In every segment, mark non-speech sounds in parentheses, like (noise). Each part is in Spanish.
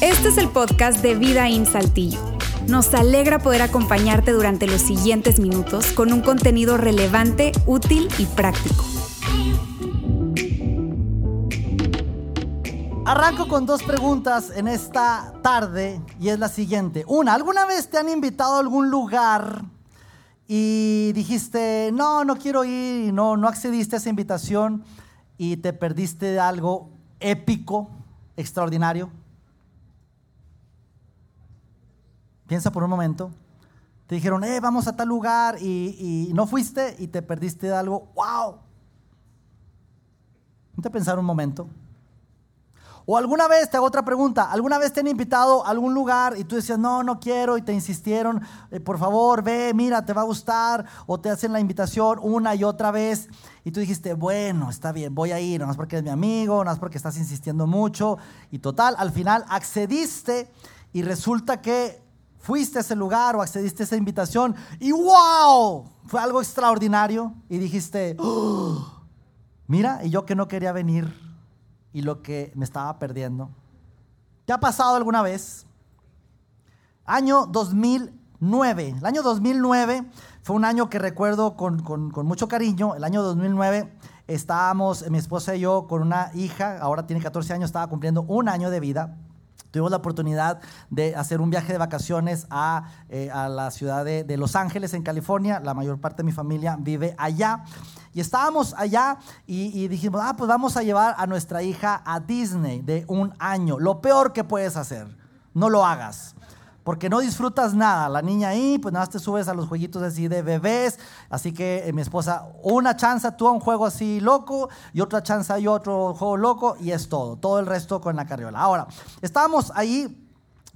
Este es el podcast de Vida en Saltillo. Nos alegra poder acompañarte durante los siguientes minutos con un contenido relevante, útil y práctico. Arranco con dos preguntas en esta tarde y es la siguiente. Una, ¿alguna vez te han invitado a algún lugar y dijiste, no, no quiero ir y no, no accediste a esa invitación y te perdiste de algo épico, extraordinario? Piensa por un momento. Te dijeron, eh, vamos a tal lugar y, no fuiste y te perdiste de algo, wow. Ponte a pensar un momento. O alguna vez, te hago otra pregunta, ¿alguna vez te han invitado a algún lugar y tú decías, no, no quiero y te insistieron, eh, por favor, ve, mira, te va a gustar, o te hacen la invitación una y otra vez y tú dijiste, bueno, está bien, voy a ir, no más porque es mi amigo, no más porque estás insistiendo mucho y total, al final accediste y resulta que fuiste a ese lugar o accediste a esa invitación y wow, fue algo extraordinario y dijiste, oh, mira, y yo que no quería venir y lo que me estaba perdiendo. ¿Te ha pasado alguna vez? Año 2009. El año 2009 fue un año que recuerdo con, mucho cariño. El año 2009 estábamos, mi esposa y yo, con una hija, ahora tiene 14 años, estaba cumpliendo un año de vida. Tuvimos la oportunidad de hacer un viaje de vacaciones a, eh, a la ciudad de, de Los Ángeles, en California. La mayor parte de mi familia vive allá. Y estábamos allá y, dijimos, ah, pues vamos a llevar a nuestra hija a Disney de un año. Lo peor que puedes hacer, no lo hagas. Porque no disfrutas nada. La niña ahí, pues nada te subes a los jueguitos así de bebés. Así que eh, mi esposa, una chance tú a un juego así loco y otra chance y otro juego loco y es todo. Todo el resto con la carriola. Ahora, estábamos ahí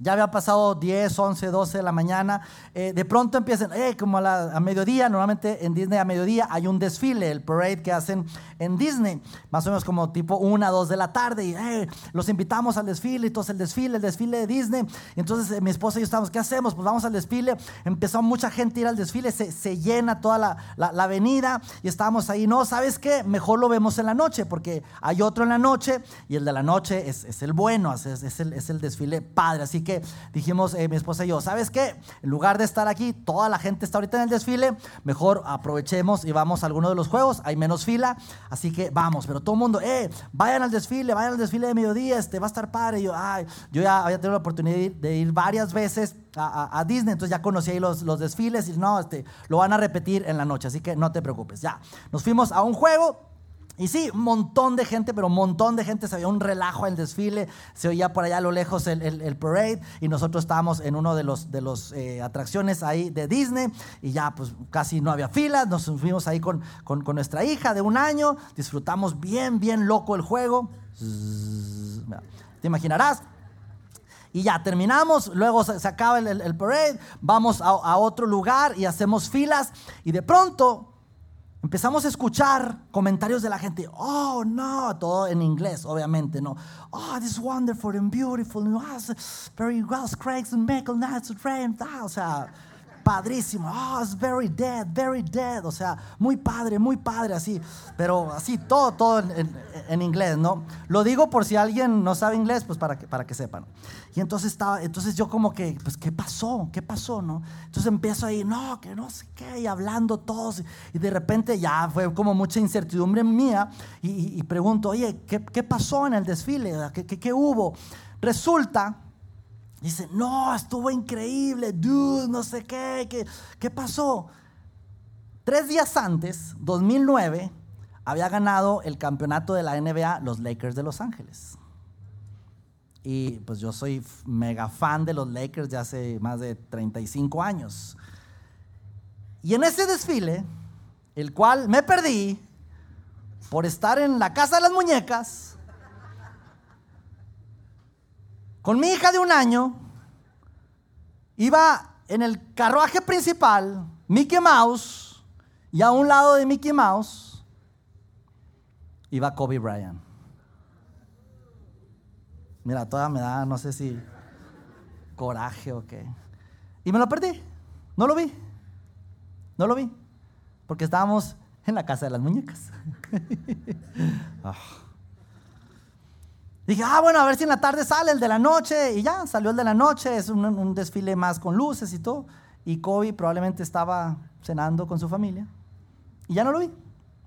ya había pasado 10, 11, 12 de la mañana. Eh, de pronto empiezan, eh, como a, mediodía, normalmente en Disney a mediodía hay un desfile, el parade que hacen en Disney, más o menos como tipo 1, 2 de la tarde. Y eh, los invitamos al desfile, y entonces el desfile, el desfile de Disney. entonces mi esposa y yo estábamos, ¿qué hacemos? Pues vamos al desfile. Empezó mucha gente a ir al desfile, se, se llena toda la, la, avenida y estábamos ahí. No, ¿sabes qué? Mejor lo vemos en la noche, porque hay otro en la noche y el de la noche es, es el bueno, es, es, el, es el desfile padre. Así que dijimos eh, mi esposa y yo, ¿sabes qué? En lugar de estar aquí, toda la gente está ahorita en el desfile, mejor aprovechemos y vamos a alguno de los juegos, hay menos fila, así que vamos, pero todo el mundo, eh, vayan al desfile, vayan al desfile de mediodía, este va a estar padre. Yo, ay, yo ya había tenido la oportunidad de ir, varias veces a, Disney, entonces ya conocí ahí los, los desfiles y no, este, lo van a repetir en la noche, así que no te preocupes, ya. Nos fuimos a un juego y sí, un montón de gente, pero un montón de gente, se veía un relajo en el desfile, se oía por allá a lo lejos el, parade. Y nosotros estábamos en uno de los, de los eh, atracciones ahí de Disney. Y ya pues casi no había filas, nos fuimos ahí con, con, nuestra hija de un año, disfrutamos bien, bien loco el juego, te imaginarás, y ya terminamos, luego se, acaba el, parade, vamos a, otro lugar y hacemos filas. Y de pronto Empezamos a escuchar comentarios de la gente. Oh, no, todo en inglés, obviamente, no. Oh, this is wonderful and beautiful. Oh, very well, Craig's and Michael Nights and O sea, padrísimo. Oh, it's very dead, very dead. O sea, muy padre, muy padre, así. Pero así, todo, todo en, en, inglés, ¿no? Lo digo por si alguien no sabe inglés, pues para que, para que sepan. Y entonces estaba, entonces yo como que, pues, ¿qué pasó? ¿Qué pasó, no? Entonces empiezo ahí, no, que no sé qué, y hablando todos. Y de repente ya fue como mucha incertidumbre mía. Y, y pregunto, oye, ¿qué, ¿qué, pasó en el desfile? ¿Qué, qué, qué hubo? Resulta Dice, no, estuvo increíble, dude, no sé qué, qué, qué pasó. Tres días antes, 2009, había ganado el campeonato de la NBA los Lakers de Los Ángeles. Y pues yo soy mega fan de los Lakers de hace más de 35 años. Y en ese desfile, el cual me perdí por estar en la casa de las muñecas, con mi hija de un año, iba en el carruaje principal Mickey Mouse y a un lado de Mickey Mouse iba Kobe Bryant. Mira, toda me da, no sé si coraje o qué. Y me lo perdí. No lo vi. No lo vi. Porque estábamos en la casa de las muñecas. (laughs) Ah. Dije, ah, bueno, a ver si en la tarde sale el de la noche. Y ya, salió el de la noche. Es un, un desfile más con luces y todo. Y Kobe probablemente estaba cenando con su familia. Y ya no lo vi.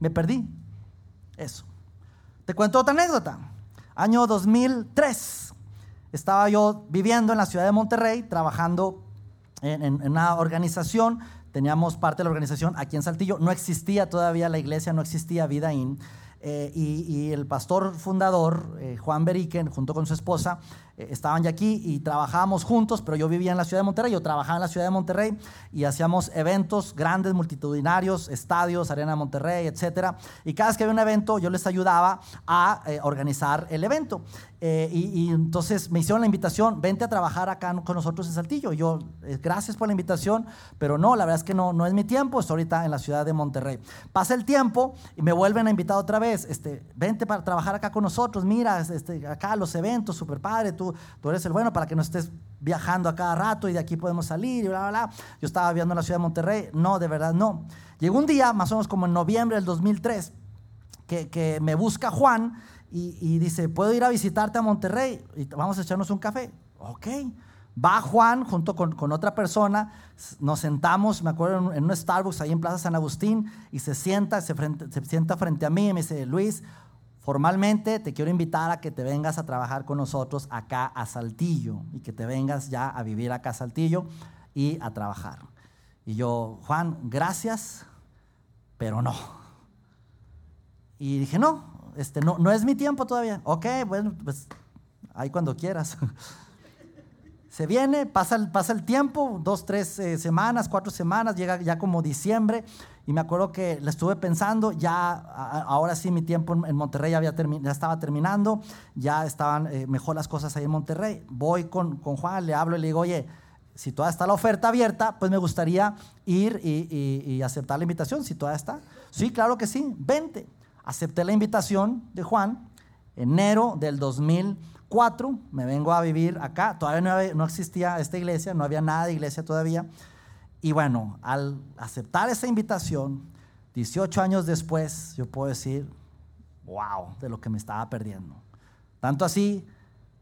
Me perdí. Eso. Te cuento otra anécdota. Año 2003. Estaba yo viviendo en la ciudad de Monterrey, trabajando en, en una organización teníamos parte de la organización aquí en Saltillo. No existía todavía la iglesia, no existía Vida In. Eh, y, el pastor fundador, eh, Juan Beriken, junto con su esposa, estaban ya aquí y trabajábamos juntos, pero yo vivía en la ciudad de Monterrey, yo trabajaba en la ciudad de Monterrey y hacíamos eventos grandes, multitudinarios, estadios, Arena de Monterrey, etc. Y cada vez que había un evento, yo les ayudaba a organizar el evento. y, entonces me hicieron la invitación, vente a trabajar acá con nosotros en Saltillo. Y yo, gracias por la invitación, pero no, la verdad es que no, no es mi tiempo, estoy ahorita en la ciudad de Monterrey. Pasa el tiempo y me vuelven a invitar otra vez este, vente para trabajar acá con nosotros, mira, este, acá los eventos, super padre, tú, tú eres el bueno para que no estés viajando a cada rato y de aquí podemos salir y bla, bla, bla. Yo estaba viviendo en la ciudad de Monterrey, no, de verdad no. Llegó un día, más o menos como en noviembre del 2003, que, que me busca Juan y, y dice, ¿puedo ir a visitarte a Monterrey? Y vamos a echarnos un café. Ok. Va Juan junto con, otra persona, nos sentamos, me acuerdo, en, un Starbucks ahí en Plaza San Agustín, y se sienta, se, se sienta frente a mí y me dice, Luis, formalmente te quiero invitar a que te vengas a trabajar con nosotros acá a Saltillo y que te vengas ya a vivir acá a Saltillo y a trabajar. Y yo, Juan, gracias, pero no. Y dije, no, este, no, no es mi tiempo todavía. Ok, bueno, pues ahí cuando quieras. (laughs) Se viene, pasa el, pasa el tiempo, dos, tres eh, semanas, cuatro semanas, llega ya como diciembre y me acuerdo que la estuve pensando, ya ahora sí mi tiempo en, Monterrey ya, había estaba terminando, ya estaban eh, mejor las cosas ahí en Monterrey. Voy con, con, Juan, le hablo y le digo, oye, si todavía está la oferta abierta, pues me gustaría ir y, y aceptar la invitación, si todavía está. Sí, claro que sí, vente. Acepté la invitación de Juan, enero del 2000 me vengo a vivir acá. Todavía no, existía esta iglesia, no había nada de iglesia todavía. Y bueno, al aceptar esa invitación, 18 años después, yo puedo decir, wow, de lo que me estaba perdiendo. Tanto así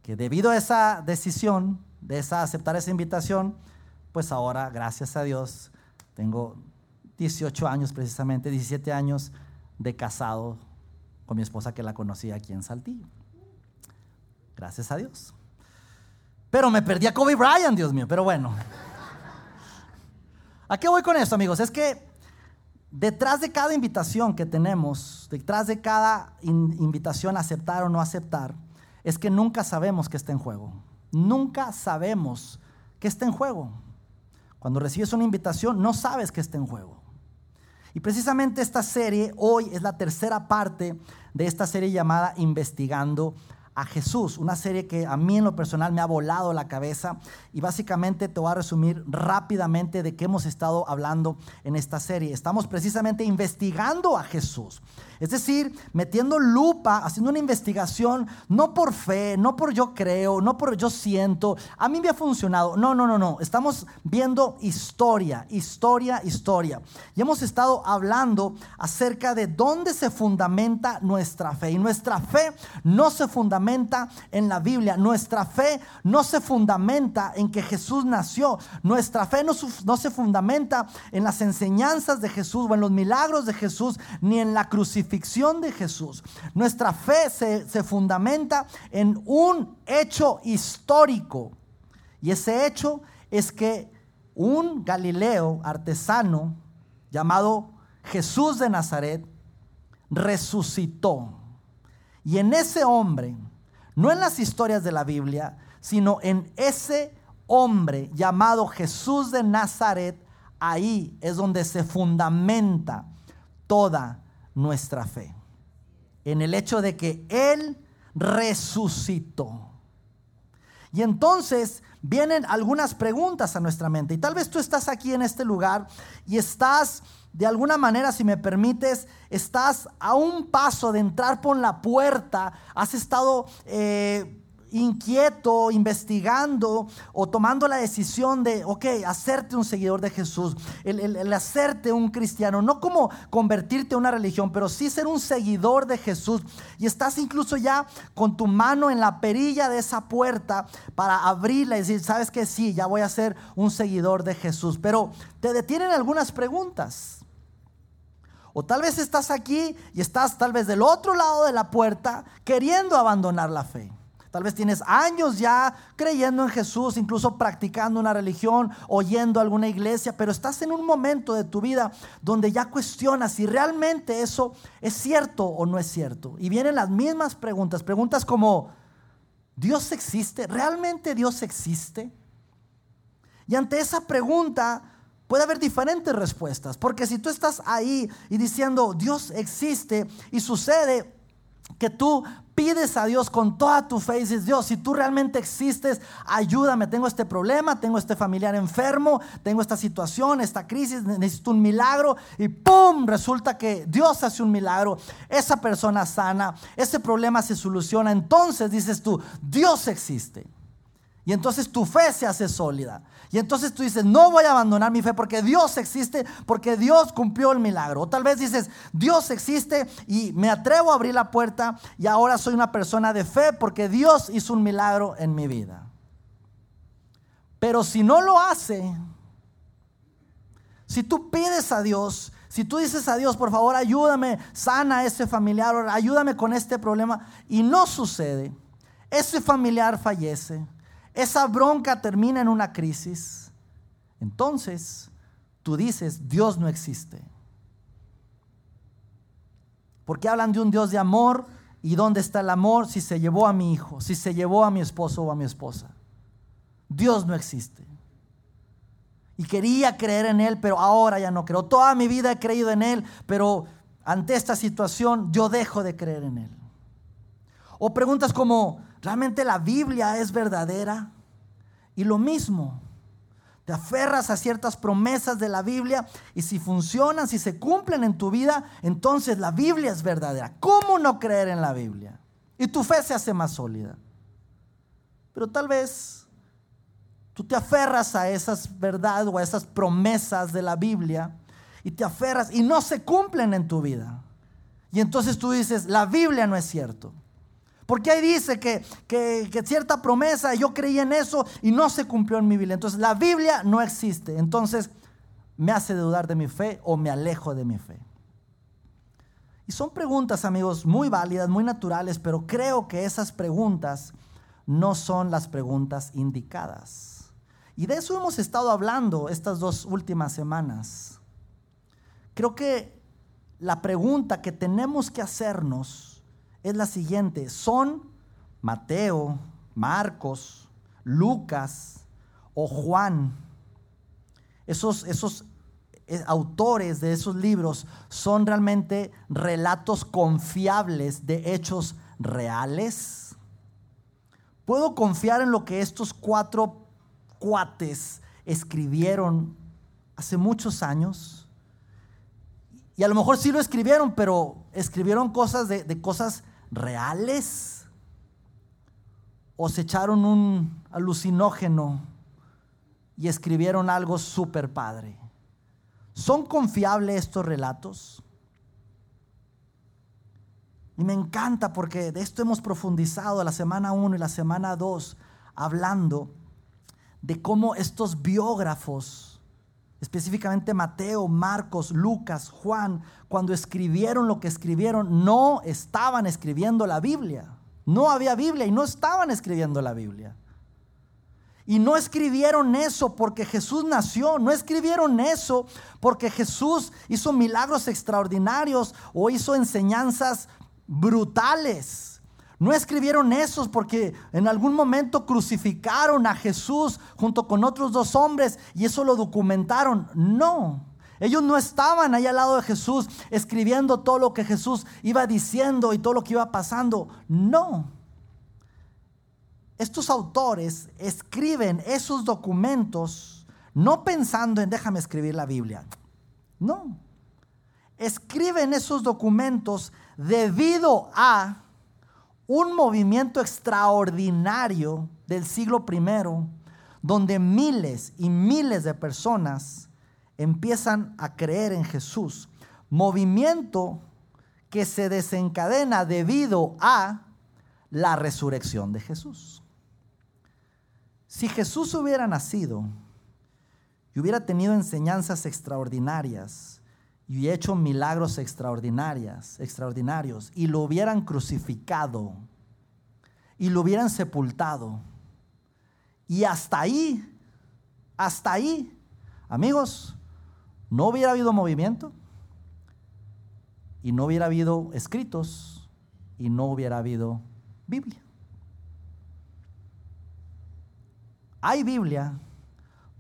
que debido a esa decisión, de esa, aceptar esa invitación, pues ahora, gracias a Dios, tengo 18 años precisamente, 17 años de casado con mi esposa que la conocí aquí en Saltillo. Gracias a Dios. Pero me perdí a Kobe Bryant, Dios mío. Pero bueno. ¿A qué voy con esto, amigos? Es que detrás de cada invitación que tenemos, detrás de cada invitación a aceptar o no aceptar, es que nunca sabemos qué está en juego. Nunca sabemos qué está en juego. Cuando recibes una invitación, no sabes qué está en juego. Y precisamente esta serie hoy es la tercera parte de esta serie llamada Investigando a Jesús, una serie que a mí en lo personal me ha volado la cabeza y básicamente te voy a resumir rápidamente de qué hemos estado hablando en esta serie. Estamos precisamente investigando a Jesús. Es decir, metiendo lupa, haciendo una investigación, no por fe, no por yo creo, no por yo siento, a mí me ha funcionado. No, no, no, no. Estamos viendo historia, historia, historia. Y hemos estado hablando acerca de dónde se fundamenta nuestra fe. Y nuestra fe no se fundamenta en la Biblia. Nuestra fe no se fundamenta en que Jesús nació. Nuestra fe no, no se fundamenta en las enseñanzas de Jesús o en los milagros de Jesús, ni en la crucifixión ficción de Jesús. Nuestra fe se, se fundamenta en un hecho histórico. Y ese hecho es que un Galileo artesano llamado Jesús de Nazaret resucitó. Y en ese hombre, no en las historias de la Biblia, sino en ese hombre llamado Jesús de Nazaret, ahí es donde se fundamenta toda nuestra fe. En el hecho de que Él resucitó. Y entonces vienen algunas preguntas a nuestra mente. Y tal vez tú estás aquí en este lugar y estás, de alguna manera, si me permites, estás a un paso de entrar por la puerta. Has estado... Eh, inquieto, investigando o tomando la decisión de, ok, hacerte un seguidor de Jesús, el, hacerte un cristiano, no como convertirte a una religión, pero sí ser un seguidor de Jesús. Y estás incluso ya con tu mano en la perilla de esa puerta para abrirla y decir, sabes que sí, ya voy a ser un seguidor de Jesús. Pero te detienen algunas preguntas. O tal vez estás aquí y estás tal vez del otro lado de la puerta queriendo abandonar la fe. Tal vez tienes años ya creyendo en Jesús, incluso practicando una religión, oyendo alguna iglesia, pero estás en un momento de tu vida donde ya cuestionas si realmente eso es cierto o no es cierto. Y vienen las mismas preguntas, preguntas como, ¿Dios existe? ¿Realmente Dios existe? Y ante esa pregunta puede haber diferentes respuestas, porque si tú estás ahí y diciendo, Dios existe y sucede que tú pides a Dios con toda tu fe y dices, Dios, si tú realmente existes, ayúdame, tengo este problema, tengo este familiar enfermo, tengo esta situación, esta crisis, necesito un milagro y ¡pum! Resulta que Dios hace un milagro, esa persona sana, ese problema se soluciona, entonces dices tú, Dios existe. Y entonces tu fe se hace sólida. Y entonces tú dices, no voy a abandonar mi fe porque Dios existe, porque Dios cumplió el milagro. O tal vez dices, Dios existe y me atrevo a abrir la puerta y ahora soy una persona de fe porque Dios hizo un milagro en mi vida. Pero si no lo hace, si tú pides a Dios, si tú dices a Dios, por favor, ayúdame, sana a ese familiar, ayúdame con este problema, y no sucede, ese familiar fallece, esa bronca termina en una crisis, entonces tú dices, Dios no existe. Porque hablan de un Dios de amor y dónde está el amor si se llevó a mi hijo, si se llevó a mi esposo o a mi esposa. Dios no existe. Y quería creer en Él, pero ahora ya no creo. Toda mi vida he creído en Él, pero ante esta situación yo dejo de creer en Él. O preguntas como, ¿realmente la Biblia es verdadera? Y lo mismo, te aferras a ciertas promesas de la Biblia y si funcionan, si se cumplen en tu vida, entonces la Biblia es verdadera. ¿Cómo no creer en la Biblia? Y tu fe se hace más sólida. Pero tal vez tú te aferras a esas verdades o a esas promesas de la Biblia y te aferras y no se cumplen en tu vida. Y entonces tú dices, la Biblia no es cierto. Porque ahí dice que, cierta promesa, yo creí en eso y no se cumplió en mi Biblia. Entonces la Biblia no existe. Entonces me hace dudar de mi fe o me alejo de mi fe. Y son preguntas, amigos, muy válidas, muy naturales, pero creo que esas preguntas no son las preguntas indicadas. Y de eso hemos estado hablando estas dos últimas semanas. Creo que la pregunta que tenemos que hacernos es la siguiente. Son Mateo, Marcos, Lucas o Juan. Esos, esos eh, autores de esos libros son realmente relatos confiables de hechos reales. ¿Puedo confiar en lo que estos cuatro cuates escribieron hace muchos años? Y a lo mejor sí lo escribieron, pero escribieron cosas de, de cosas reales o se echaron un alucinógeno y escribieron algo súper padre. ¿Son confiables estos relatos? Y me encanta porque de esto hemos profundizado la semana 1 y la semana 2 hablando de cómo estos biógrafos específicamente Mateo, Marcos, Lucas, Juan, cuando escribieron lo que escribieron, no estaban escribiendo la Biblia. No había Biblia y no estaban escribiendo la Biblia. Y no escribieron eso porque Jesús nació, no escribieron eso porque Jesús hizo milagros extraordinarios o hizo enseñanzas brutales. No escribieron esos porque en algún momento crucificaron a Jesús junto con otros dos hombres y eso lo documentaron. No. Ellos no estaban ahí al lado de Jesús escribiendo todo lo que Jesús iba diciendo y todo lo que iba pasando. No. Estos autores escriben esos documentos no pensando en déjame escribir la Biblia. No. Escriben esos documentos debido a un movimiento extraordinario del siglo I, donde miles y miles de personas empiezan a creer en Jesús. Movimiento que se desencadena debido a la resurrección de Jesús. Si Jesús hubiera nacido y hubiera tenido enseñanzas extraordinarias y hecho milagros extraordinarias, extraordinarios y lo hubieran crucificado y lo hubieran sepultado y hasta ahí, hasta ahí, amigos, no hubiera habido movimiento y no hubiera habido escritos y no hubiera habido Biblia. Hay Biblia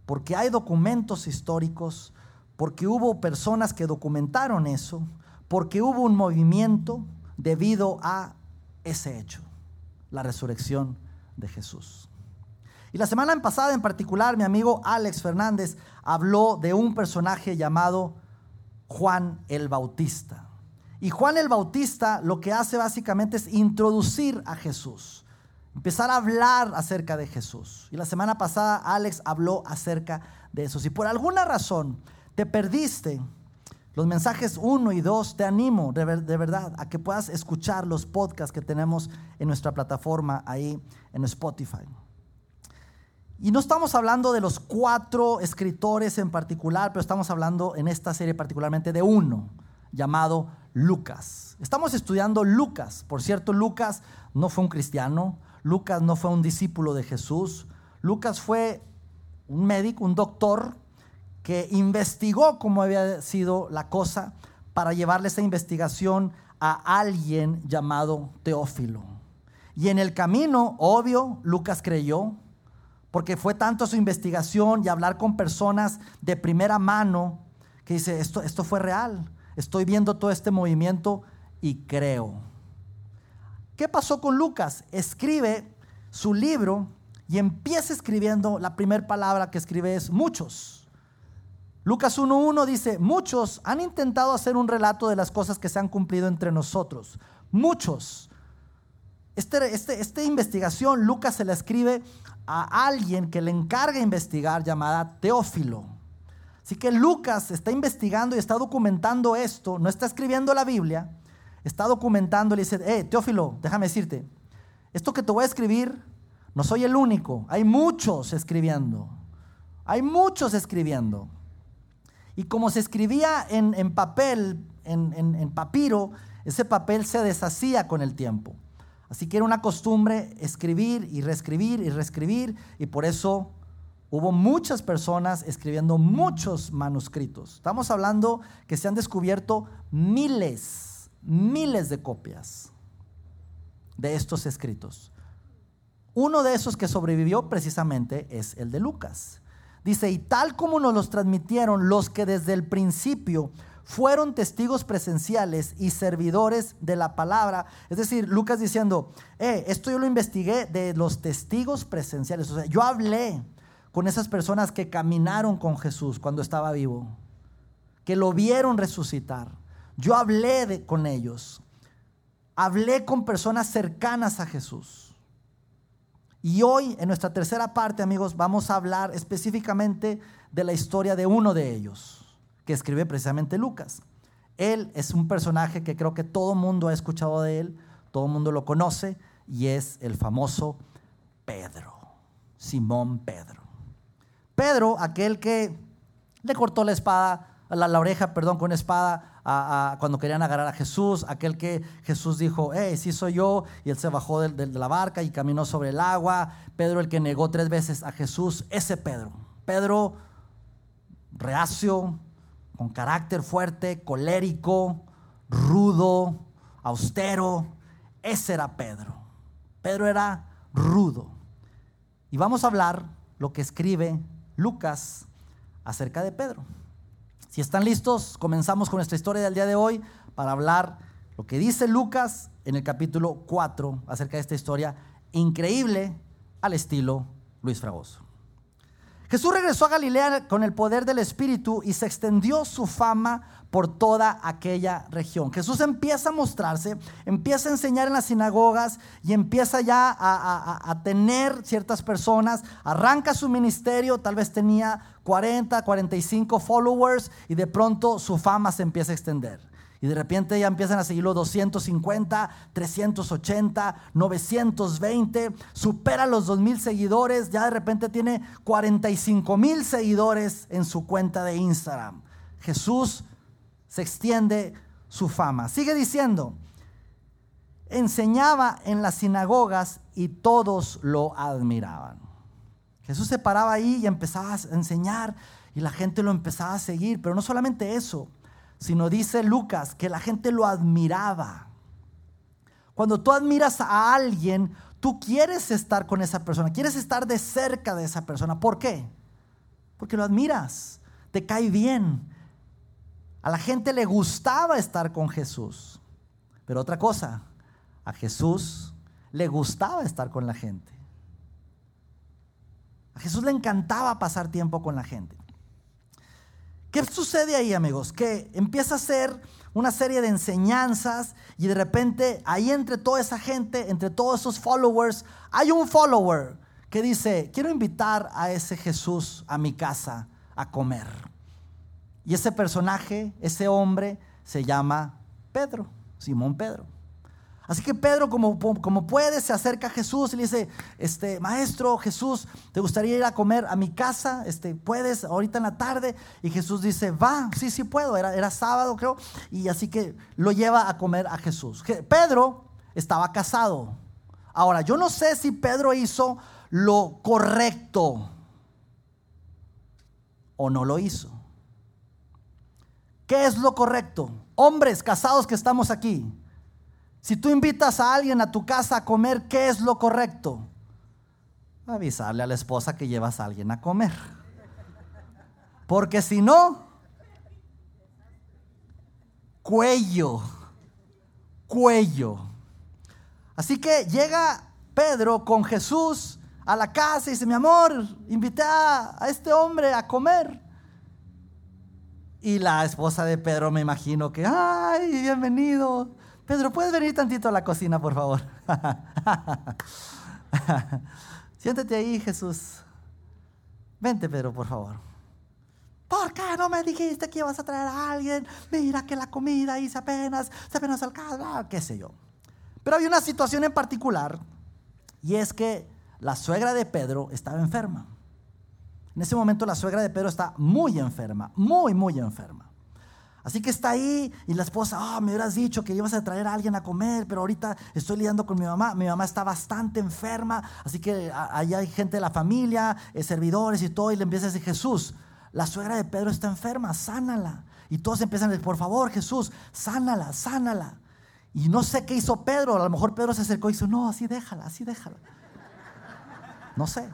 porque hay documentos históricos, porque hubo personas que documentaron eso, porque hubo un movimiento debido a ese hecho, la resurrección de Jesús. Y la semana pasada en particular, mi amigo Alex Fernández habló de un personaje llamado Juan el Bautista. Y Juan el Bautista lo que hace básicamente es introducir a Jesús, empezar a hablar acerca de Jesús. Y la semana pasada Alex habló acerca de eso. Si por alguna razón te perdiste los mensajes 1 y 2, te animo de, de, verdad a que puedas escuchar los podcasts que tenemos en nuestra plataforma ahí en Spotify. Y no estamos hablando de los cuatro escritores en particular, pero estamos hablando en esta serie particularmente de uno llamado Lucas. Estamos estudiando Lucas. Por cierto, Lucas no fue un cristiano, Lucas no fue un discípulo de Jesús, Lucas fue un médico, un doctor que investigó cómo había sido la cosa para llevarle esa investigación a alguien llamado Teófilo. Y en el camino, obvio, Lucas creyó, porque fue tanto su investigación y hablar con personas de primera mano que dice, esto, esto fue real, estoy viendo todo este movimiento y creo. ¿Qué pasó con Lucas? Escribe su libro y empieza escribiendo, la primera palabra que escribe es muchos. Lucas 1.1 dice, muchos han intentado hacer un relato de las cosas que se han cumplido entre nosotros. Muchos. Este, este, esta investigación Lucas se la escribe a alguien que le encarga investigar llamada Teófilo. Así que Lucas está investigando y está documentando esto, no está escribiendo la Biblia, está documentando y dice, eh, Teófilo, déjame decirte, esto que te voy a escribir, no soy el único, hay muchos escribiendo, hay muchos escribiendo. Y como se escribía en, papel, en papiro, ese papel se deshacía con el tiempo. Así que era una costumbre escribir y reescribir y reescribir y por eso hubo muchas personas escribiendo muchos manuscritos. Estamos hablando que se han descubierto miles, miles de copias de estos escritos. Uno de esos que sobrevivió precisamente es el de Lucas. Dice, y tal como nos los transmitieron los que desde el principio fueron testigos presenciales y servidores de la palabra. Es decir, Lucas diciendo, eh, esto yo lo investigué de los testigos presenciales. O sea, yo hablé con esas personas que caminaron con Jesús cuando estaba vivo, que lo vieron resucitar. Yo hablé con ellos. Hablé con personas cercanas a Jesús. Y hoy, en nuestra tercera parte, amigos, vamos a hablar específicamente de la historia de uno de ellos que escribe precisamente Lucas. Él es un personaje que creo que todo mundo ha escuchado de él, todo mundo lo conoce y es el famoso Pedro, Simón Pedro. Pedro, aquel que le cortó la espada, la, oreja, perdón, con espada cuando querían agarrar a Jesús, aquel que Jesús dijo, hey, sí soy yo, y él se bajó de la barca y caminó sobre el agua. Pedro, el que negó tres veces a Jesús, ese Pedro. Pedro reacio, con carácter fuerte, colérico, rudo, austero. Ese era Pedro. Pedro era rudo. Y vamos a hablar lo que escribe Lucas acerca de Pedro. Si están listos, comenzamos con nuestra historia del día de hoy para hablar lo que dice Lucas en el capítulo 4 acerca de esta historia increíble al estilo Luis Fragoso. Jesús regresó a Galilea con el poder del Espíritu y se extendió su fama por toda aquella región. Jesús empieza a mostrarse, empieza a enseñar en las sinagogas y empieza ya a, tener ciertas personas, arranca su ministerio, tal vez tenía 40, 45 followers y de pronto su fama se empieza a extender. Y de repente ya empiezan a seguirlo 250, 380, 920, supera los 2000 seguidores, ya de repente tiene 45 mil seguidores en su cuenta de Instagram. Jesús se extiende su fama. Sigue diciendo, enseñaba en las sinagogas y todos lo admiraban. Jesús se paraba ahí y empezaba a enseñar y la gente lo empezaba a seguir, pero no solamente eso sino dice Lucas que la gente lo admiraba. Cuando tú admiras a alguien, tú quieres estar con esa persona, quieres estar de cerca de esa persona. ¿Por qué? Porque lo admiras, te cae bien. A la gente le gustaba estar con Jesús. Pero otra cosa, a Jesús le gustaba estar con la gente. A Jesús le encantaba pasar tiempo con la gente. ¿Qué sucede ahí, amigos? Que empieza a ser una serie de enseñanzas y de repente ahí entre toda esa gente, entre todos esos followers, hay un follower que dice, quiero invitar a ese Jesús a mi casa a comer. Y ese personaje, ese hombre, se llama Pedro, Simón Pedro. Así que Pedro, como, como puede, se acerca a Jesús y le dice, este, maestro Jesús, ¿te gustaría ir a comer a mi casa? Este, ¿Puedes ahorita en la tarde? Y Jesús dice, va, sí, sí puedo. Era, era sábado, creo. Y así que lo lleva a comer a Jesús. Pedro estaba casado. Ahora, yo no sé si Pedro hizo lo correcto o no lo hizo. ¿Qué es lo correcto? Hombres casados que estamos aquí. Si tú invitas a alguien a tu casa a comer, ¿qué es lo correcto? Avisarle a la esposa que llevas a alguien a comer. Porque si no, cuello, cuello. Así que llega Pedro con Jesús a la casa y dice, mi amor, invité a, a este hombre a comer. Y la esposa de Pedro me imagino que, ay, bienvenido. Pedro, ¿puedes venir tantito a la cocina, por favor? (laughs) Siéntate ahí, Jesús. Vente, Pedro, por favor. ¿Por qué no me dijiste que ibas a traer a alguien? Mira que la comida hice apenas, se apenas alcanza, qué sé yo. Pero hay una situación en particular y es que la suegra de Pedro estaba enferma. En ese momento la suegra de Pedro está muy enferma, muy, muy enferma. Así que está ahí y la esposa, ah, me hubieras dicho que ibas a traer a alguien a comer, pero ahorita estoy lidiando con mi mamá. Mi mamá está bastante enferma, así que ahí hay gente de la familia, eh, servidores y todo, y le empieza a decir, Jesús, la suegra de Pedro está enferma, sánala. Y todos empiezan a decir, por favor, Jesús, sánala, sánala. Y no sé qué hizo Pedro, a lo mejor Pedro se acercó y dijo, no, así déjala, así déjala. No sé.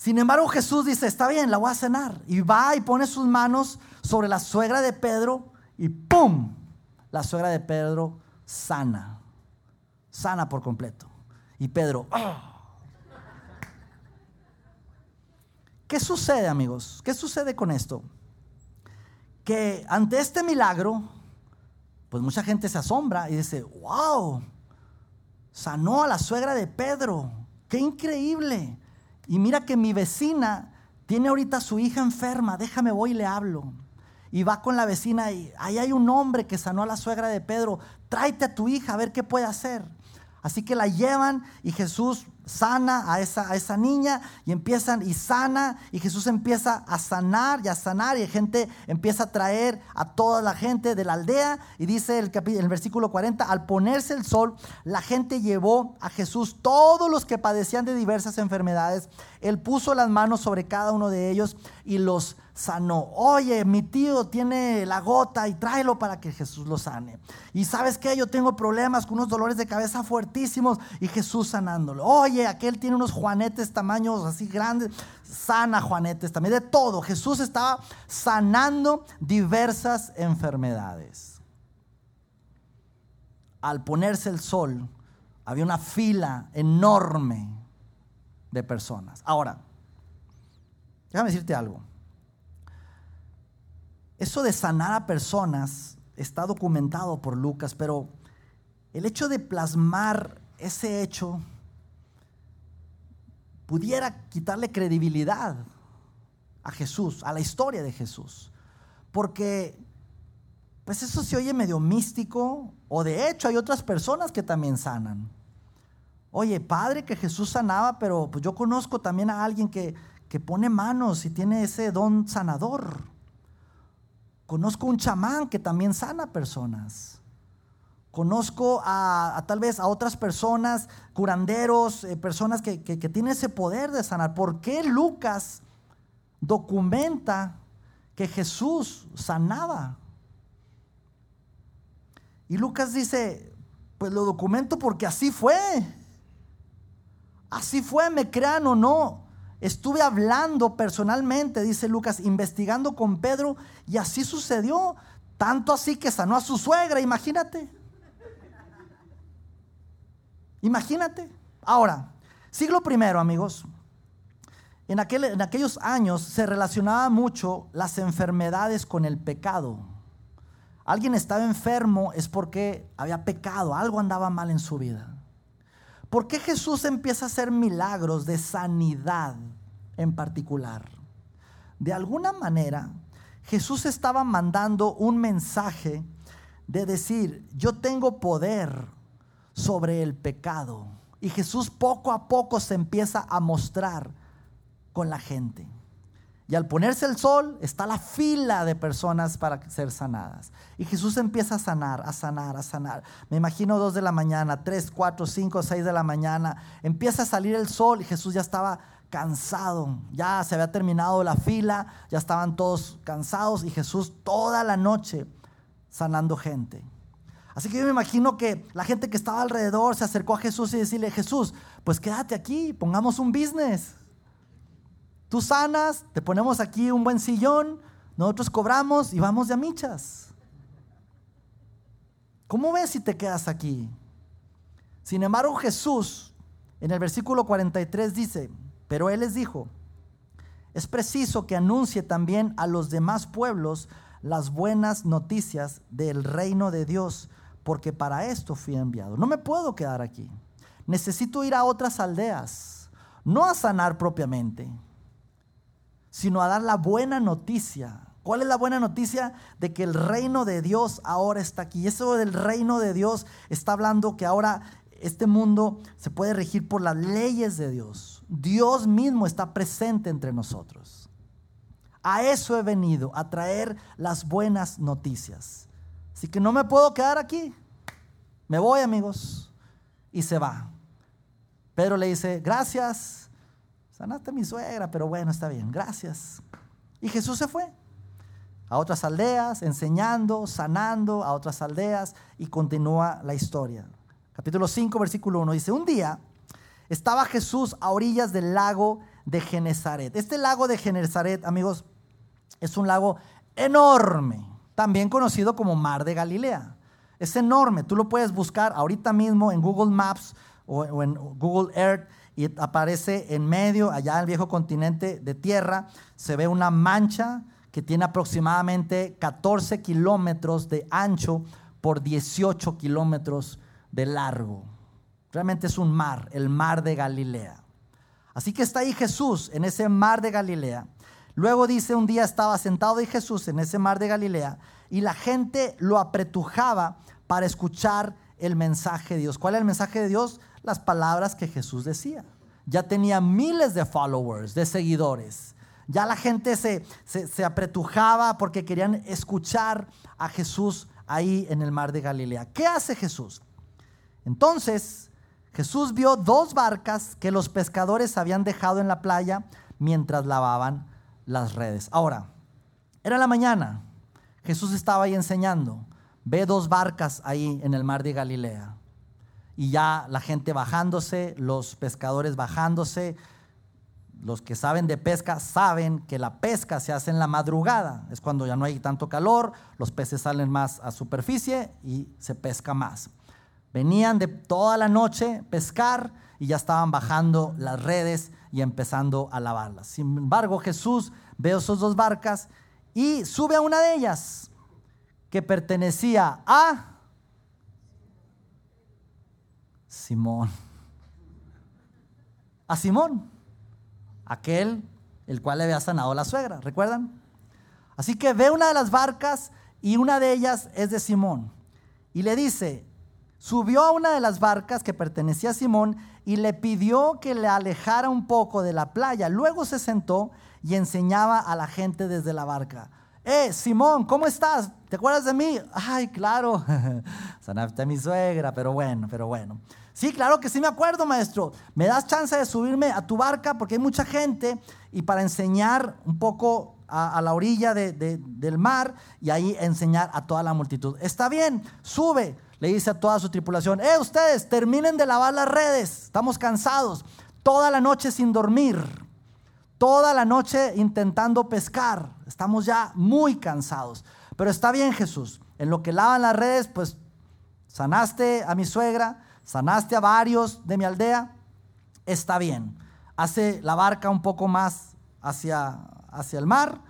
Sin embargo, Jesús dice, está bien, la voy a cenar. Y va y pone sus manos sobre la suegra de Pedro y ¡pum! La suegra de Pedro sana. Sana por completo. Y Pedro, ¡ah! ¿qué sucede amigos? ¿Qué sucede con esto? Que ante este milagro, pues mucha gente se asombra y dice, wow, sanó a la suegra de Pedro. ¡Qué increíble! Y mira que mi vecina tiene ahorita su hija enferma, déjame voy y le hablo. Y va con la vecina y ahí hay un hombre que sanó a la suegra de Pedro, tráete a tu hija a ver qué puede hacer. Así que la llevan y Jesús sana a esa, a esa niña y empiezan y sana y Jesús empieza a sanar y a sanar y gente empieza a traer a toda la gente de la aldea y dice el, el versículo 40, al ponerse el sol, la gente llevó a Jesús todos los que padecían de diversas enfermedades, él puso las manos sobre cada uno de ellos y los sanó. Oye, mi tío tiene la gota y tráelo para que Jesús lo sane. Y sabes que yo tengo problemas con unos dolores de cabeza fuertísimos y Jesús sanándolo. Oye, aquel tiene unos juanetes tamaños así grandes, sana juanetes también, de todo. Jesús estaba sanando diversas enfermedades. Al ponerse el sol, había una fila enorme de personas. Ahora, Déjame decirte algo. Eso de sanar a personas está documentado por Lucas, pero el hecho de plasmar ese hecho pudiera quitarle credibilidad a Jesús, a la historia de Jesús. Porque, pues eso se oye medio místico, o de hecho hay otras personas que también sanan. Oye, padre que Jesús sanaba, pero pues yo conozco también a alguien que, que pone manos y tiene ese don sanador. Conozco un chamán que también sana personas. Conozco a, tal vez a otras personas, curanderos, eh, personas que, que, que tienen ese poder de sanar. ¿Por qué Lucas documenta que Jesús sanaba? Y Lucas dice, pues lo documento porque así fue. Así fue, me crean o no. Estuve hablando personalmente, dice Lucas, investigando con Pedro y así sucedió. Tanto así que sanó a su suegra, imagínate. Imagínate. Ahora, siglo primero, amigos. En, aquel, en aquellos años se relacionaba mucho las enfermedades con el pecado. Alguien estaba enfermo es porque había pecado, algo andaba mal en su vida. ¿Por qué Jesús empieza a hacer milagros de sanidad en particular? De alguna manera, Jesús estaba mandando un mensaje de decir, yo tengo poder sobre el pecado. Y Jesús poco a poco se empieza a mostrar con la gente. Y al ponerse el sol está la fila de personas para ser sanadas. Y Jesús empieza a sanar, a sanar, a sanar. Me imagino dos de la mañana, tres, cuatro, cinco, seis de la mañana. Empieza a salir el sol y Jesús ya estaba cansado. Ya se había terminado la fila, ya estaban todos cansados y Jesús toda la noche sanando gente. Así que yo me imagino que la gente que estaba alrededor se acercó a Jesús y decirle, Jesús, pues quédate aquí, pongamos un business. Tú sanas, te ponemos aquí un buen sillón, nosotros cobramos y vamos de amichas. ¿Cómo ves si te quedas aquí? Sin embargo, Jesús en el versículo 43 dice, pero Él les dijo, es preciso que anuncie también a los demás pueblos las buenas noticias del reino de Dios, porque para esto fui enviado. No me puedo quedar aquí. Necesito ir a otras aldeas, no a sanar propiamente sino a dar la buena noticia. ¿Cuál es la buena noticia? De que el reino de Dios ahora está aquí. Y eso del reino de Dios está hablando que ahora este mundo se puede regir por las leyes de Dios. Dios mismo está presente entre nosotros. A eso he venido, a traer las buenas noticias. Así que no me puedo quedar aquí. Me voy, amigos. Y se va. Pedro le dice, gracias, Sanaste a mi suegra, pero bueno, está bien, gracias. Y Jesús se fue a otras aldeas, enseñando, sanando a otras aldeas y continúa la historia. Capítulo 5, versículo 1 dice, un día estaba Jesús a orillas del lago de Genezaret. Este lago de Genezaret, amigos, es un lago enorme, también conocido como Mar de Galilea. Es enorme, tú lo puedes buscar ahorita mismo en Google Maps o, en Google Earth y aparece en medio, allá en el viejo continente de tierra, se ve una mancha que tiene aproximadamente 14 kilómetros de ancho por 18 kilómetros de largo. Realmente es un mar, el mar de Galilea. Así que está ahí Jesús en ese mar de Galilea. Luego dice, un día estaba sentado ahí Jesús en ese mar de Galilea y la gente lo apretujaba para escuchar el mensaje de Dios. ¿Cuál es el mensaje de Dios? Las palabras que Jesús decía. Ya tenía miles de followers, de seguidores. Ya la gente se, se, apretujaba porque querían escuchar a Jesús ahí en el mar de Galilea. ¿Qué hace Jesús? Entonces Jesús vio dos barcas que los pescadores habían dejado en la playa mientras lavaban las redes. Ahora, era la mañana. Jesús estaba ahí enseñando. Ve dos barcas ahí en el mar de Galilea y ya la gente bajándose, los pescadores bajándose. Los que saben de pesca saben que la pesca se hace en la madrugada, es cuando ya no hay tanto calor, los peces salen más a superficie y se pesca más. Venían de toda la noche pescar y ya estaban bajando las redes y empezando a lavarlas. Sin embargo, Jesús ve esas dos barcas y sube a una de ellas que pertenecía a Simón. A Simón, aquel el cual le había sanado la suegra, ¿recuerdan? Así que ve una de las barcas y una de ellas es de Simón. Y le dice, subió a una de las barcas que pertenecía a Simón y le pidió que le alejara un poco de la playa. Luego se sentó y enseñaba a la gente desde la barca. Eh, Simón, ¿cómo estás? ¿Te acuerdas de mí? Ay, claro, (laughs) sanaste a mi suegra, pero bueno, pero bueno. Sí, claro que sí me acuerdo, maestro. ¿Me das chance de subirme a tu barca? Porque hay mucha gente y para enseñar un poco a, la orilla del mar y ahí enseñar a toda la multitud. Está bien, sube, le dice a toda su tripulación. Eh, ustedes, terminen de lavar las redes. Estamos cansados. Toda la noche sin dormir. Toda la noche intentando pescar. Estamos ya muy cansados. Pero está bien, Jesús. En lo que lavan las redes, pues sanaste a mi suegra sanaste a varios de mi aldea, está bien. Hace la barca un poco más hacia, hacia el mar,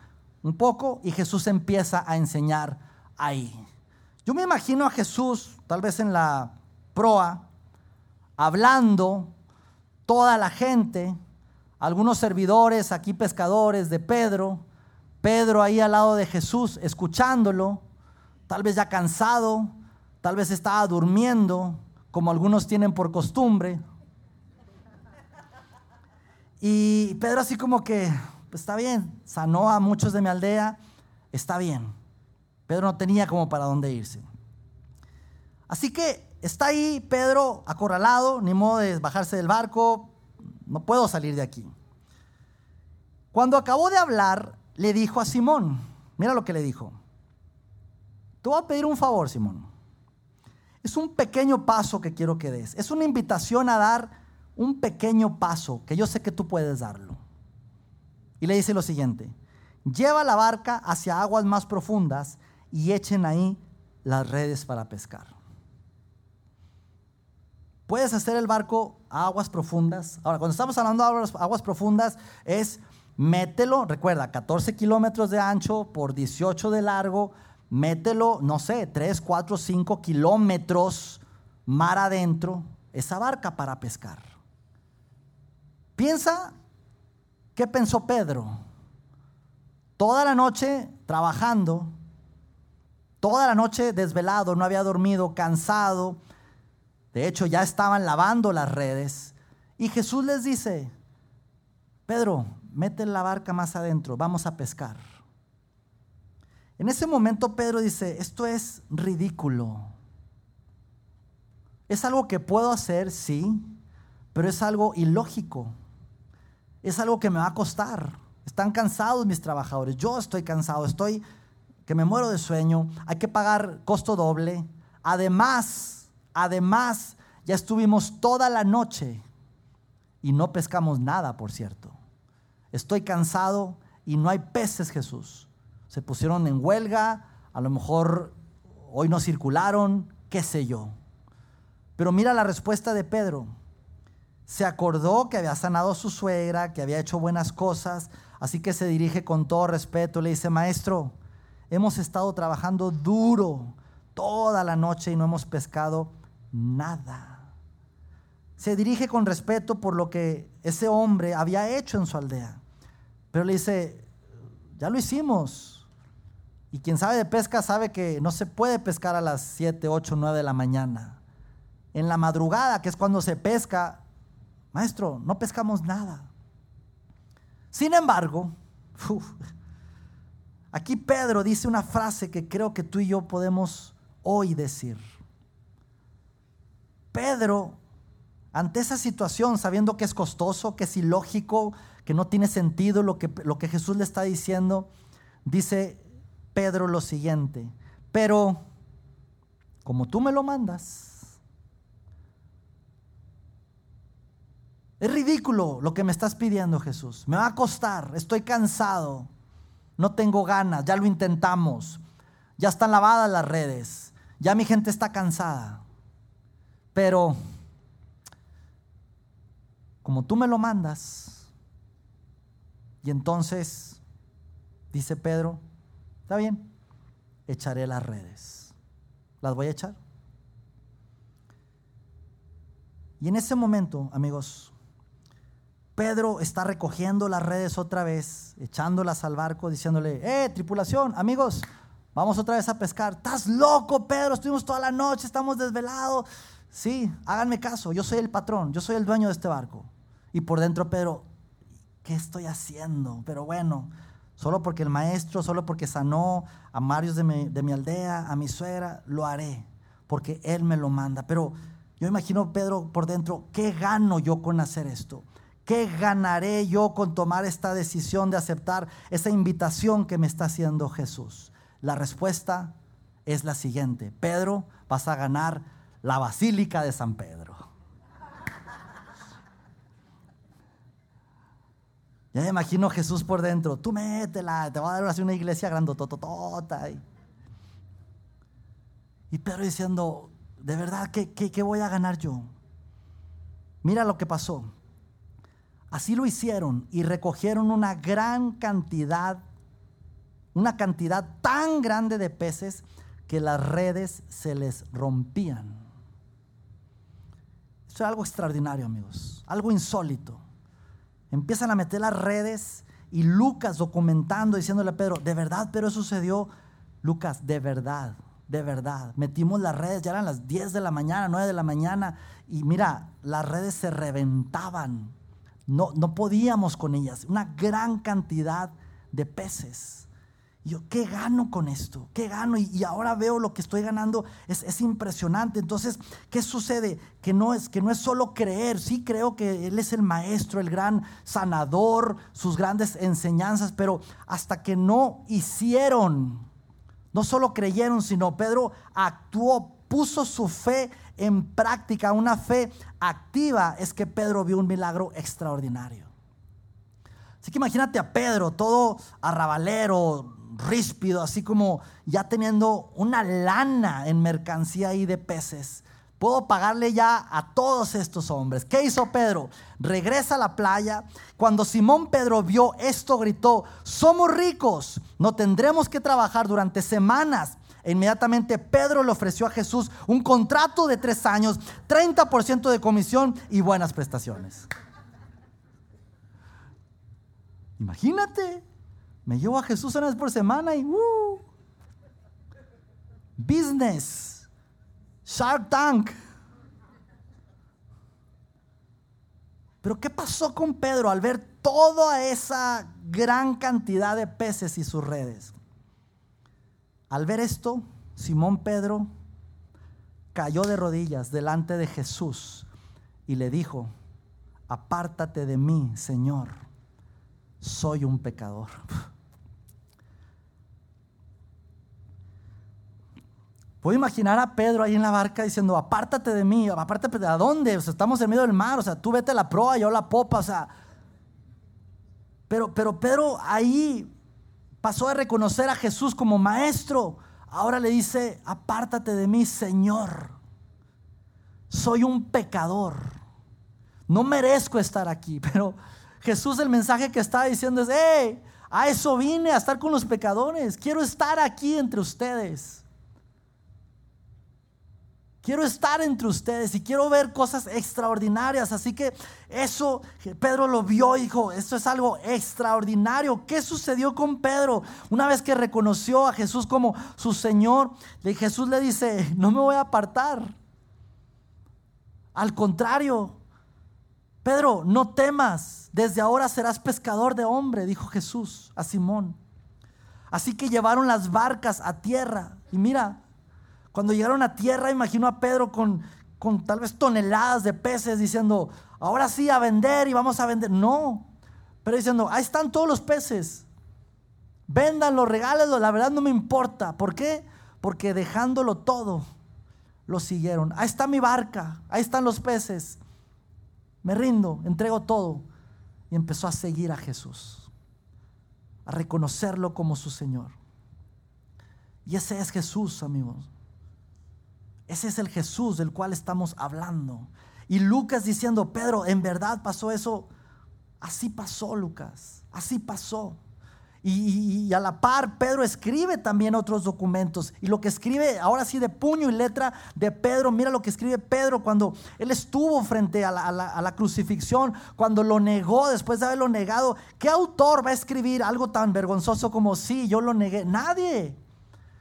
un poco, y Jesús empieza a enseñar ahí. Yo me imagino a Jesús, tal vez en la proa, hablando, toda la gente, algunos servidores, aquí pescadores de Pedro, Pedro ahí al lado de Jesús, escuchándolo, tal vez ya cansado, tal vez estaba durmiendo, como algunos tienen por costumbre. Y Pedro así como que, pues está bien, sanó a muchos de mi aldea, está bien. Pedro no tenía como para dónde irse. Así que está ahí Pedro acorralado, ni modo de bajarse del barco, no puedo salir de aquí. Cuando acabó de hablar, le dijo a Simón, mira lo que le dijo, te voy a pedir un favor, Simón. Es un pequeño paso que quiero que des. Es una invitación a dar un pequeño paso que yo sé que tú puedes darlo. Y le dice lo siguiente, lleva la barca hacia aguas más profundas y echen ahí las redes para pescar. Puedes hacer el barco a aguas profundas. Ahora, cuando estamos hablando de aguas, aguas profundas, es mételo, recuerda, 14 kilómetros de ancho por 18 de largo, mételo, no sé, 3, 4, 5 kilómetros mar adentro, esa barca para pescar. Piensa, ¿qué pensó Pedro? Toda la noche trabajando, toda la noche desvelado, no había dormido, cansado. De hecho, ya estaban lavando las redes. Y Jesús les dice, Pedro, mete la barca más adentro, vamos a pescar. En ese momento Pedro dice, esto es ridículo. Es algo que puedo hacer, sí, pero es algo ilógico. Es algo que me va a costar. Están cansados mis trabajadores. Yo estoy cansado, estoy que me muero de sueño. Hay que pagar costo doble. Además, además, ya estuvimos toda la noche y no pescamos nada, por cierto. Estoy cansado y no hay peces, Jesús se pusieron en huelga, a lo mejor hoy no circularon, qué sé yo. Pero mira la respuesta de Pedro. Se acordó que había sanado a su suegra, que había hecho buenas cosas, así que se dirige con todo respeto, le dice, maestro, hemos estado trabajando duro toda la noche y no hemos pescado nada. Se dirige con respeto por lo que ese hombre había hecho en su aldea. Pero le dice, ya lo hicimos, y quien sabe de pesca sabe que no se puede pescar a las 7, 8, 9 de la mañana. En la madrugada, que es cuando se pesca, maestro, no pescamos nada. Sin embargo, aquí Pedro dice una frase que creo que tú y yo podemos hoy decir. Pedro, ante esa situación, sabiendo que es costoso, que es ilógico, que no tiene sentido lo que, lo que Jesús le está diciendo, dice, Pedro lo siguiente, pero como tú me lo mandas, es ridículo lo que me estás pidiendo Jesús, me va a costar, estoy cansado, no tengo ganas, ya lo intentamos, ya están lavadas las redes, ya mi gente está cansada, pero como tú me lo mandas, Y entonces, dice Pedro, está bien, echaré las redes. ¿Las voy a echar? Y en ese momento, amigos, Pedro está recogiendo las redes otra vez, echándolas al barco, diciéndole, eh, tripulación, amigos, vamos otra vez a pescar. Estás loco, Pedro, estuvimos toda la noche, estamos desvelados. Sí, háganme caso, yo soy el patrón, yo soy el dueño de este barco. Y por dentro Pedro, ¿qué estoy haciendo? Pero bueno, solo porque el maestro, solo porque sanó a Marios de mi, de mi aldea, a mi suegra, lo haré, porque él me lo manda. Pero yo imagino Pedro por dentro, ¿qué gano yo con hacer esto? ¿Qué ganaré yo con tomar esta decisión de aceptar esa invitación que me está haciendo Jesús? La respuesta es la siguiente. Pedro, vas a ganar la Basílica de San Pedro. Ya me imagino Jesús por dentro. Tú métela, te va a dar así una iglesia grandototota. Y Pedro diciendo, de verdad, ¿qué, qué, voy a ganar yo? Mira lo que pasó. Así lo hicieron y recogieron una gran cantidad, una cantidad tan grande de peces que las redes se les rompían. Esto es algo extraordinario, amigos, algo insólito. Empiezan a meter las redes y Lucas documentando, diciéndole a Pedro, de verdad, pero eso sucedió. Lucas, de verdad de verdad. Metimos las redes, ya eran las 10 de la mañana, 9 de la mañana, y mira, las redes se reventaban. No, no podíamos con ellas. Una gran cantidad de peces. Yo, ¿qué gano con esto? ¿Qué gano? Y, ahora veo lo que estoy ganando. Es, es, impresionante. Entonces, ¿qué sucede? Que no, es, que no es solo creer. Sí creo que Él es el maestro, el gran sanador, sus grandes enseñanzas, pero hasta que no hicieron no solo creyeron, sino Pedro actuó, puso su fe en práctica, una fe activa, es que Pedro vio un milagro extraordinario. Así que imagínate a Pedro, todo arrabalero, ríspido, así como ya teniendo una lana en mercancía ahí de peces. Puedo pagarle ya a todos estos hombres. ¿Qué hizo Pedro? Regresa a la playa. Cuando Simón Pedro vio esto, gritó, somos ricos, no tendremos que trabajar durante semanas. E inmediatamente Pedro le ofreció a Jesús un contrato de tres años, 30% de comisión y buenas prestaciones. Imagínate, me llevo a Jesús una vez por semana y uh, business. Shark Tank. Pero ¿qué pasó con Pedro al ver toda esa gran cantidad de peces y sus redes? Al ver esto, Simón Pedro cayó de rodillas delante de Jesús y le dijo, apártate de mí, Señor, soy un pecador. Puedo imaginar a Pedro ahí en la barca diciendo, apártate de mí, apártate de dónde, o sea, estamos en medio del mar, o sea, tú vete a la proa, yo a la popa, o sea. Pero, pero Pedro ahí pasó a reconocer a Jesús como maestro. Ahora le dice, apártate de mí, Señor. Soy un pecador. No merezco estar aquí, (laughs) pero Jesús el mensaje que estaba diciendo es, hey, a eso vine, a estar con los pecadores. Quiero estar aquí entre ustedes. Quiero estar entre ustedes y quiero ver cosas extraordinarias. Así que eso, Pedro lo vio y dijo, esto es algo extraordinario. ¿Qué sucedió con Pedro? Una vez que reconoció a Jesús como su Señor, Jesús le dice, no me voy a apartar. Al contrario, Pedro, no temas, desde ahora serás pescador de hombre, dijo Jesús a Simón. Así que llevaron las barcas a tierra. Y mira, cuando llegaron a tierra, imagino a Pedro con, con tal vez toneladas de peces diciendo, ahora sí a vender y vamos a vender. No, pero diciendo, ahí están todos los peces. Véndanlo, regálenlo, la verdad no me importa. ¿Por qué? Porque dejándolo todo, lo siguieron. Ahí está mi barca, ahí están los peces. Me rindo, entrego todo. Y empezó a seguir a Jesús, a reconocerlo como su Señor. Y ese es Jesús, amigos. Ese es el Jesús del cual estamos hablando. Y Lucas diciendo, Pedro, ¿en verdad pasó eso? Así pasó, Lucas. Así pasó. Y, a la par, Pedro escribe también otros documentos. Y lo que escribe, ahora sí, de puño y letra de Pedro, mira lo que escribe Pedro cuando él estuvo frente a la, a la, crucifixión, cuando lo negó, después de haberlo negado. ¿Qué autor va a escribir algo tan vergonzoso como, sí, yo lo negué? Nadie.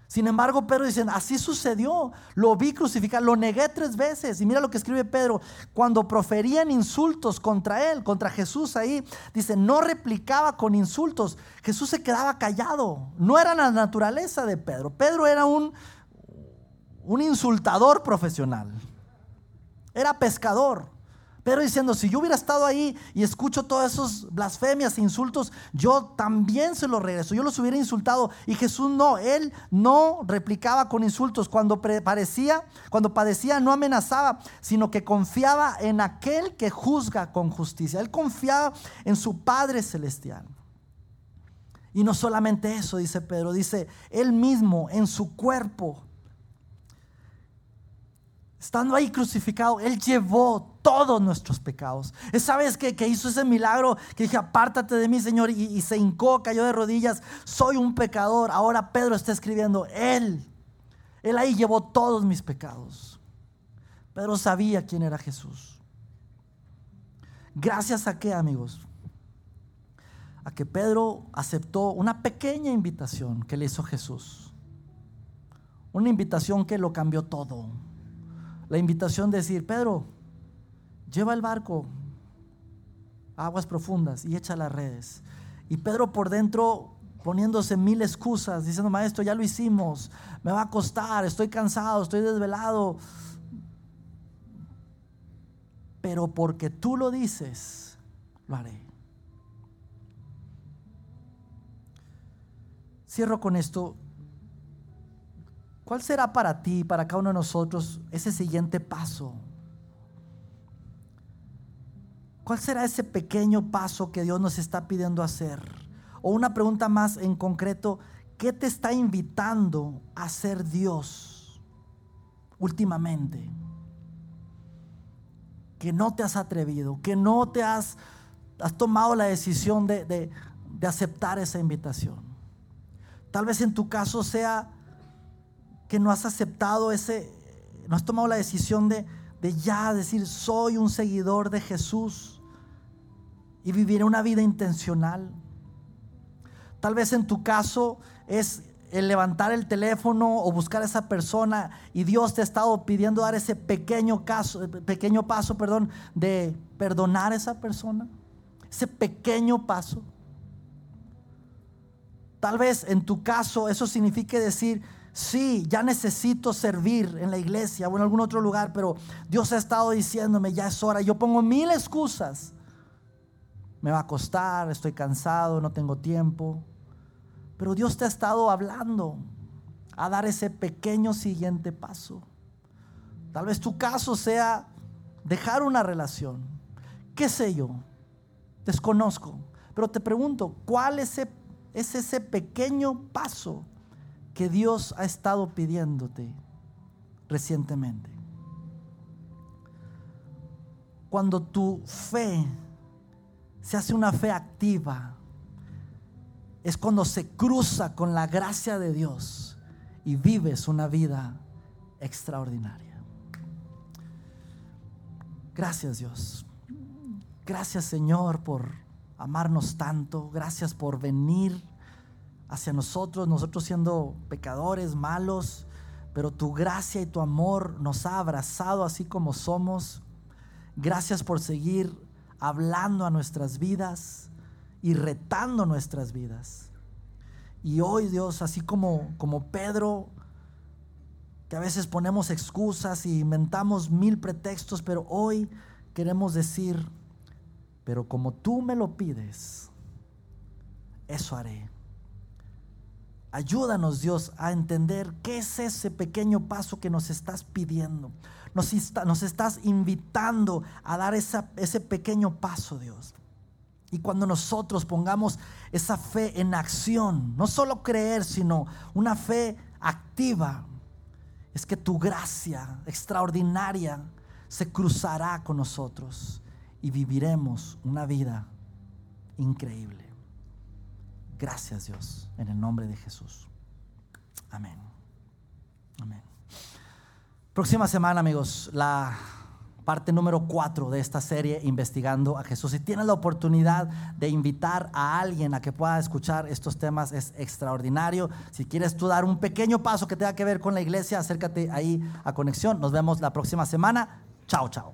Sin embargo, Pedro dice, así sucedió, lo vi crucificar, lo negué tres veces. Y mira lo que escribe Pedro, cuando proferían insultos contra él, contra Jesús ahí, dice, no replicaba con insultos, Jesús se quedaba callado. No era la naturaleza de Pedro, Pedro era un, un insultador profesional, era pescador. Pero diciendo, si yo hubiera estado ahí y escucho todas esas blasfemias e insultos, yo también se los regreso, yo los hubiera insultado. Y Jesús no, él no replicaba con insultos. Cuando parecía, cuando padecía, no amenazaba, sino que confiaba en aquel que juzga con justicia. Él confiaba en su Padre Celestial. Y no solamente eso, dice Pedro, dice, él mismo en su cuerpo Estando ahí crucificado, Él llevó todos nuestros pecados. Esa vez que, hizo ese milagro, que dije, apártate de mí, Señor, y, y se hincó, cayó de rodillas, soy un pecador. Ahora Pedro está escribiendo, Él, Él ahí llevó todos mis pecados. Pedro sabía quién era Jesús. Gracias a qué, amigos? A que Pedro aceptó una pequeña invitación que le hizo Jesús. Una invitación que lo cambió todo la invitación de decir, Pedro, lleva el barco a aguas profundas y echa las redes. Y Pedro por dentro poniéndose mil excusas, diciendo, maestro, ya lo hicimos, me va a costar, estoy cansado, estoy desvelado. Pero porque tú lo dices, lo haré. Cierro con esto. ¿Cuál será para ti, para cada uno de nosotros, ese siguiente paso? ¿Cuál será ese pequeño paso que Dios nos está pidiendo hacer? O una pregunta más en concreto, ¿qué te está invitando a ser Dios últimamente? Que no te has atrevido, que no te has, has tomado la decisión de, de aceptar esa invitación. Tal vez en tu caso sea que no has aceptado ese, no has tomado la decisión de, de ya decir, soy un seguidor de Jesús y vivir una vida intencional. Tal vez en tu caso es el levantar el teléfono o buscar a esa persona y Dios te ha estado pidiendo dar ese pequeño, caso, pequeño paso perdón, de perdonar a esa persona. Ese pequeño paso. Tal vez en tu caso eso signifique decir, Sí, ya necesito servir en la iglesia o en algún otro lugar, pero Dios ha estado diciéndome, ya es hora. Yo pongo mil excusas. Me va a costar, estoy cansado, no tengo tiempo. Pero Dios te ha estado hablando a dar ese pequeño siguiente paso. Tal vez tu caso sea dejar una relación. ¿Qué sé yo? Desconozco. Pero te pregunto, ¿cuál es ese, es ese pequeño paso que Dios ha estado pidiéndote recientemente. Cuando tu fe se hace una fe activa, es cuando se cruza con la gracia de Dios y vives una vida extraordinaria. Gracias Dios. Gracias Señor por amarnos tanto. Gracias por venir hacia nosotros, nosotros siendo pecadores, malos, pero tu gracia y tu amor nos ha abrazado así como somos. Gracias por seguir hablando a nuestras vidas y retando nuestras vidas. Y hoy Dios, así como, como Pedro, que a veces ponemos excusas y inventamos mil pretextos, pero hoy queremos decir, pero como tú me lo pides, eso haré. Ayúdanos Dios a entender qué es ese pequeño paso que nos estás pidiendo. Nos, estás invitando a dar ese pequeño paso, Dios. Y cuando nosotros pongamos esa fe en acción, no solo creer, sino una fe activa, es que tu gracia extraordinaria se cruzará con nosotros y viviremos una vida increíble. Gracias Dios, en el nombre de Jesús. Amén. Amén. Próxima semana, amigos, la parte número 4 de esta serie Investigando a Jesús. Si tienes la oportunidad de invitar a alguien a que pueda escuchar estos temas, es extraordinario. Si quieres tú dar un pequeño paso que tenga que ver con la iglesia, acércate ahí a Conexión. Nos vemos la próxima semana. Chao, chao.